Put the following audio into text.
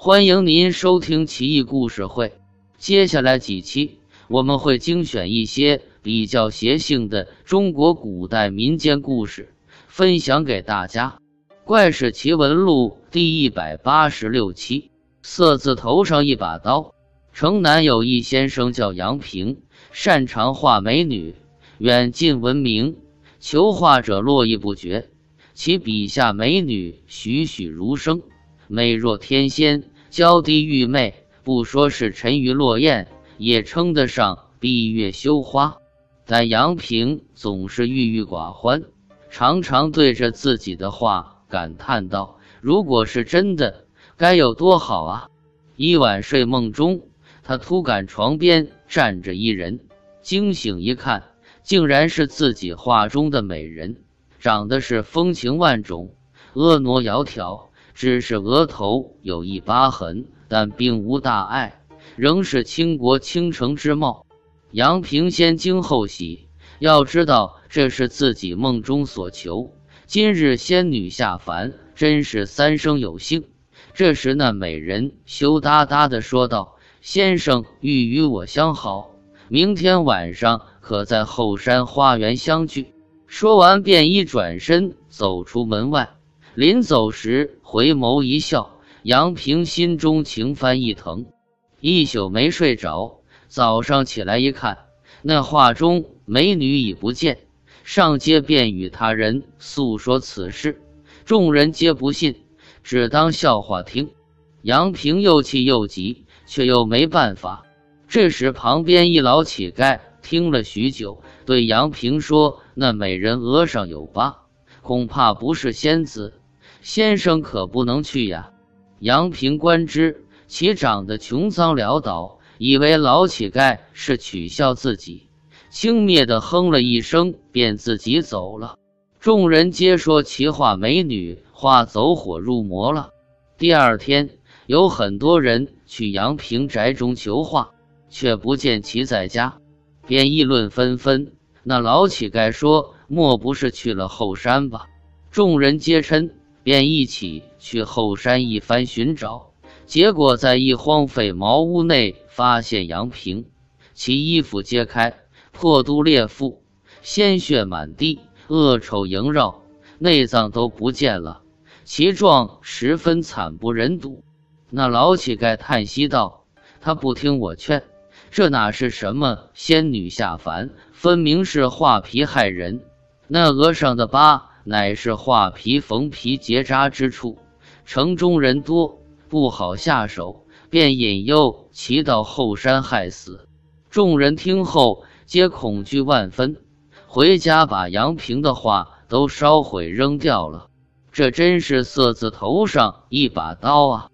欢迎您收听奇异故事会。接下来几期我们会精选一些比较邪性的中国古代民间故事，分享给大家。《怪事奇闻录》第一百八十六期：色字头上一把刀。城南有一先生叫杨平，擅长画美女，远近闻名，求画者络绎不绝。其笔下美女栩栩如生。美若天仙，娇滴玉媚，不说是沉鱼落雁，也称得上闭月羞花。但杨平总是郁郁寡欢，常常对着自己的画感叹道：“如果是真的，该有多好啊！”一晚睡梦中，他突感床边站着一人，惊醒一看，竟然是自己画中的美人，长得是风情万种，婀娜窈窕。只是额头有一疤痕，但并无大碍，仍是倾国倾城之貌。杨平先惊后喜，要知道这是自己梦中所求。今日仙女下凡，真是三生有幸。这时那美人羞答答的说道：“先生欲与我相好，明天晚上可在后山花园相聚。”说完便一转身走出门外。临走时，回眸一笑，杨平心中情翻意腾，一宿没睡着。早上起来一看，那画中美女已不见，上街便与他人诉说此事，众人皆不信，只当笑话听。杨平又气又急，却又没办法。这时，旁边一老乞丐听了许久，对杨平说：“那美人额上有疤，恐怕不是仙子。”先生可不能去呀！杨平观之，其长得穷脏潦倒，以为老乞丐是取笑自己，轻蔑地哼了一声，便自己走了。众人皆说其画美女画走火入魔了。第二天，有很多人去杨平宅中求画，却不见其在家，便议论纷纷。那老乞丐说：“莫不是去了后山吧？”众人皆称。便一起去后山一番寻找，结果在一荒废茅屋内发现杨平，其衣服揭开，破肚裂腹，鲜血满地，恶臭萦绕，内脏都不见了，其状十分惨不忍睹。那老乞丐叹息道：“他不听我劝，这哪是什么仙女下凡，分明是画皮害人。那额上的疤。”乃是画皮缝皮结扎之处，城中人多，不好下手，便引诱其到后山害死。众人听后，皆恐惧万分，回家把杨平的画都烧毁扔掉了。这真是色字头上一把刀啊！